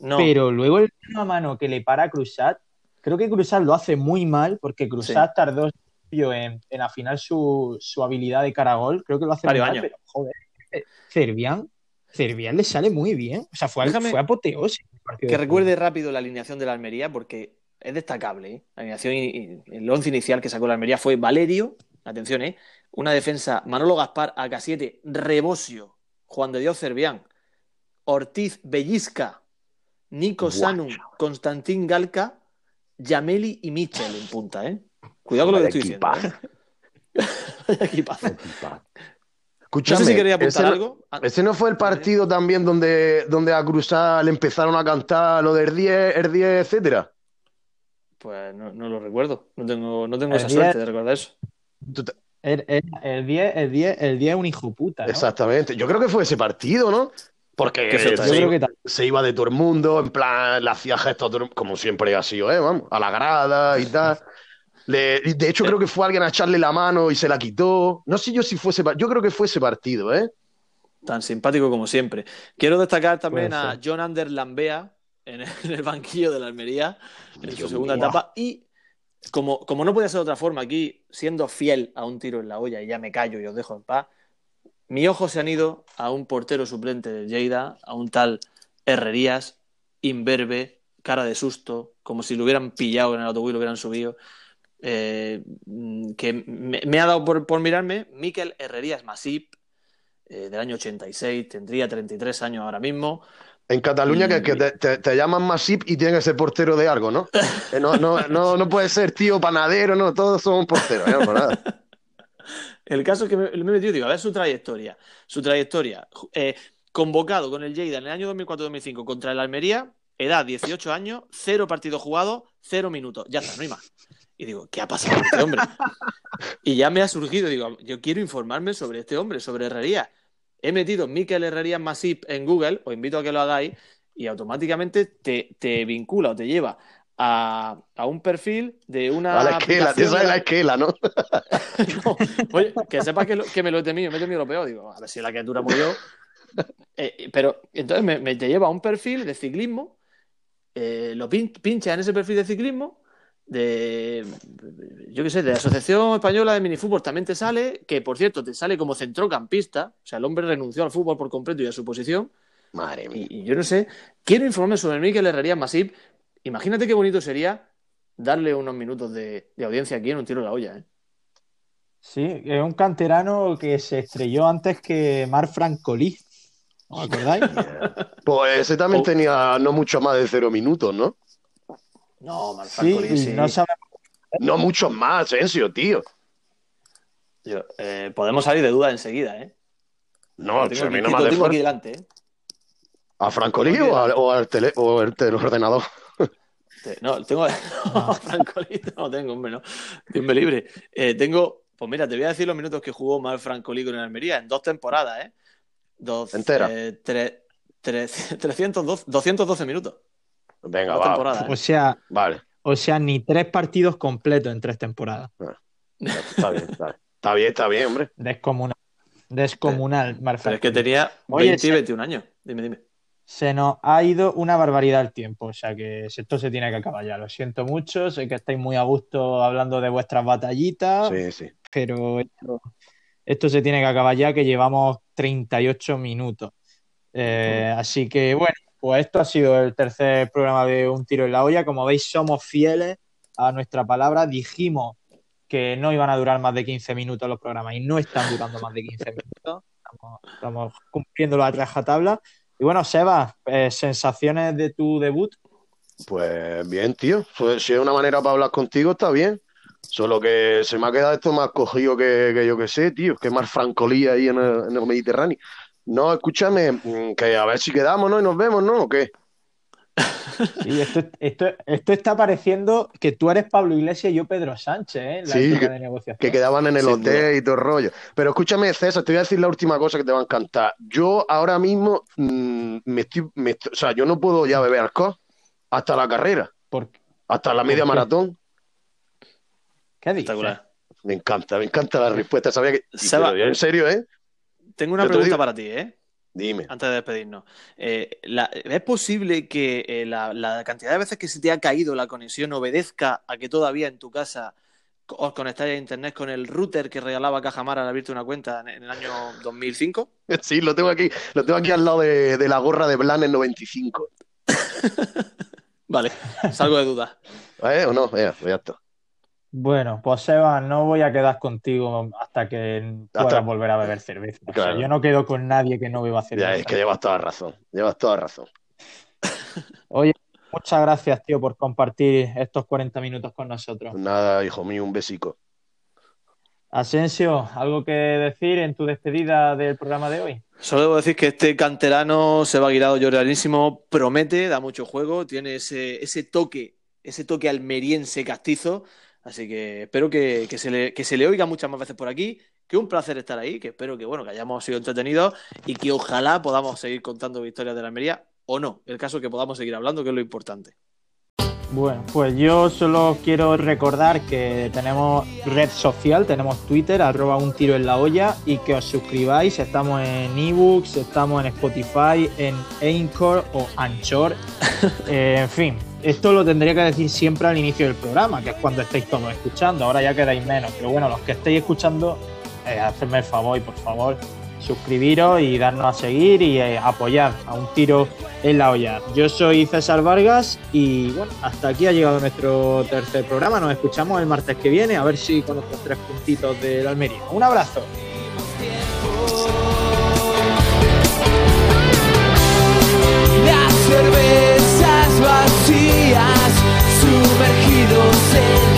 No, pero luego el mano a mano que le para a Cruzat, creo que Cruzat lo hace muy mal porque Cruzat tardó en, en afinar su, su habilidad de caragol. Creo que lo hace muy mal, pero joder, eh, Cervián, Cervián le sale muy bien. O sea, fue, Déjame fue apoteósico. que de recuerde rápido la alineación de la Almería porque es destacable. ¿eh? La alineación, y- y- el once inicial que sacó la Almería fue Valerio, atención, ¿eh? Una defensa Manolo Gaspar, AK7, Rebosio, Juan de Dios Cervián, Ortiz Bellisca, Nico Buah. Sanum, Constantín Galca, Yameli y Michel en punta. ¿eh? Cuidado con lo que estoy diciendo. ¿eh? Equipazo. No Escúchame, sé si quería apuntar ese no- algo. Ah, ¿Ese no fue el partido también donde, donde a Cruzat le empezaron a cantar lo del 10, el 10, etcétera? Pues no, no lo recuerdo. No tengo, no tengo esa 10. suerte de recordar eso. El, el, el 10, el 10, el 10 es un hijo puta, ¿no? Exactamente. Yo creo que fue ese partido, ¿no? Porque Que se- Yo se, creo que tal. se iba de todo el mundo, en plan, le hacía gestos, como siempre ha sido, ¿eh? Vamos, a la grada y tal. Le- de hecho, creo que fue alguien a echarle la mano y se la quitó. No sé yo si fuese, yo creo que fue ese partido, ¿eh? Tan simpático como siempre. Quiero destacar también a. John Ander Lambea en el, banquillo de la Almería en su segunda mío. etapa. Y como, como no podía ser de otra forma, aquí siendo fiel a un tiro en la olla y ya me callo y os dejo en paz, mis ojos se han ido a un portero suplente de Lleida, a un tal Herrerías, imberbe, cara de susto, como si lo hubieran pillado en el autobús y lo hubieran subido. eh, que me, ha dado por, por mirarme Miquel Herrerías Masip, eh, del año 86, tendría 33 años ahora mismo. En Cataluña, que, que te, te- te llaman Masip y tiene que ser portero de algo, ¿no? No, no, no, no puede ser tío panadero, no, todos somos porteros, ¿eh? Por nada. El caso es que me, me he metido, digo, a ver su trayectoria. Su trayectoria. eh, convocado con el Lleida en el año 2004-2005 contra el Almería, edad 18 años, cero partidos jugados, cero minutos. Ya está, no hay más. Y digo, ¿qué ha pasado con este hombre? Y ya me ha surgido, digo, yo quiero informarme sobre este hombre, sobre Herrería. He metido Miquel Herrerías Masip en Google, os invito a que lo hagáis, y automáticamente te, te vincula o te lleva a, a un perfil de una. A la esquela, te sale la esquela, ¿no? no, oye, que sepas que, lo- que me lo he temido, me he temido lo peor. Digo, a ver si la criatura murió. Eh, pero entonces me, me te lleva a un perfil de ciclismo, eh, lo pin- pincha en ese perfil de ciclismo, de, yo qué sé, de la Asociación Española de Minifútbol también te sale, que por cierto te sale como centrocampista, o sea, el hombre renunció al fútbol por completo y a su posición, Madre mía. y, y yo no sé, quiero informarme sobre Mikel Herrería Masip, imagínate qué bonito sería darle unos minutos de, de audiencia aquí en un tiro de la olla, ¿eh? Sí, es un canterano que se estrelló antes que Mar Francolí. ¿Os acordáis? Pues ese también Oh. tenía no mucho más de cero minutos, ¿no? No, Sí, Marfranco y sí. no. No muchos más, Asensio, tío. Yo, eh, podemos salir de duda enseguida, ¿eh? No, tengo a mí aquí- no lo me hace tengo aquí delante, ¿eh? ¿A Francolí o, a- o al tele, o ordenador? Te- No, tengo. No, Francolito no tengo, hombre, no. Me libre. Eh, tengo. Pues mira, te voy a decir los minutos que jugó Mar Francolí con el Almería en dos temporadas, ¿eh? Dos, Entera. eh, tre- tre- 312, 212 minutos. Venga, va. temporadas, O ¿eh? sea, Vale, o sea, ni tres partidos completos en tres temporadas. está bien, está bien. Está bien, está bien, hombre. Descomunal. Descomunal, Mar Pero es que tenía Oye, 20 y se- 21 años. Dime, dime. Se nos ha ido una barbaridad el tiempo, o sea que esto se tiene que acabar ya. Lo siento mucho, sé que estáis muy a gusto hablando de vuestras batallitas, Sí, sí. pero esto, esto se tiene que acabar ya, que llevamos 38 minutos. Eh, así que bueno, pues esto ha sido el tercer programa de Un Tiro en la Olla. Como veis, somos fieles a nuestra palabra. Dijimos que no iban a durar más de 15 minutos los programas y no están durando más de 15 minutos. Estamos, estamos cumpliendo la rajatabla. Y bueno, Seba, eh, sensaciones de tu debut. Pues bien, tío. Pues, si es una manera para hablar contigo, está bien. Solo que se me ha quedado esto más cogido que, yo que sé, tío. Que más francolía ahí en el Mediterráneo. No, escúchame, mm, que a ver si quedamos, ¿no? Y nos vemos, ¿no? ¿O qué? Sí, esto, esto, esto está pareciendo que tú eres Pablo Iglesias y yo Pedro Sánchez, ¿eh? En la Sí, que- de negociación. Que quedaban en el hotel y todo el rollo. Pero escúchame, César, te voy a decir la última cosa que te va a encantar. Yo ahora mismo, mm, me estoy, me estoy- o sea, yo no puedo ya beber alcohol hasta la carrera, ¿Por qué? hasta la media qué? maratón. ¿Qué dices? Espectacular. Me encanta, me encanta la respuesta. Sabía que. Seba- en serio, ¿eh? Tengo una te pregunta para ti, ¿eh? Dime. Antes de despedirnos. Eh, la- ¿Es posible que eh, la, la cantidad de veces que se te ha caído la conexión obedezca a que todavía en tu casa os conectáis a internet con el router que regalaba Cajamar al abrirte una cuenta en, en el año 2005? Sí, lo tengo aquí, lo tengo aquí al lado de, de la gorra de Blanes 95. Vale, salgo de duda. ¿Eh? ¿O no? Ya, pues ya está. Bueno, pues Seba, no voy a quedar contigo hasta que puedas Hasta- volver a beber cerveza. O sea, Claro. yo no quedo con nadie que no beba cerveza. Ya, es que llevas toda razón. Llevas toda razón. Oye, muchas gracias, tío, por compartir estos 40 minutos con nosotros. Nada, hijo mío, un besico. Asensio, ¿algo que decir en tu despedida del programa de hoy? Solo debo decir que este canterano se va guirado lloranísimo, promete, da mucho juego, tiene ese, ese toque, ese toque almeriense castizo. Así que espero que, que se le, que se le oiga muchas más veces por aquí. Que un placer estar ahí, que espero que bueno, que hayamos sido entretenidos y que ojalá podamos seguir contando historias de la Almería o no. El caso es que podamos seguir hablando, que es lo importante. Bueno, pues yo solo quiero recordar que tenemos red social, tenemos Twitter, arroba un tiro en la olla, y que os suscribáis. Estamos en ebooks, estamos en Spotify, en Anchor o Anchor. Eh, en fin, esto lo tendría que decir siempre al inicio del programa, que es cuando estáis todos escuchando. Ahora ya quedáis menos, pero bueno, los que estéis escuchando, eh, hacedme el favor y por favor, suscribiros y darnos a seguir y eh, apoyar a un tiro en la olla. Yo soy César Vargas y bueno, hasta aquí ha llegado nuestro tercer programa. Nos escuchamos el martes que viene a ver si con los tres puntitos de la Almería. Un abrazo. vacías, sumergidos en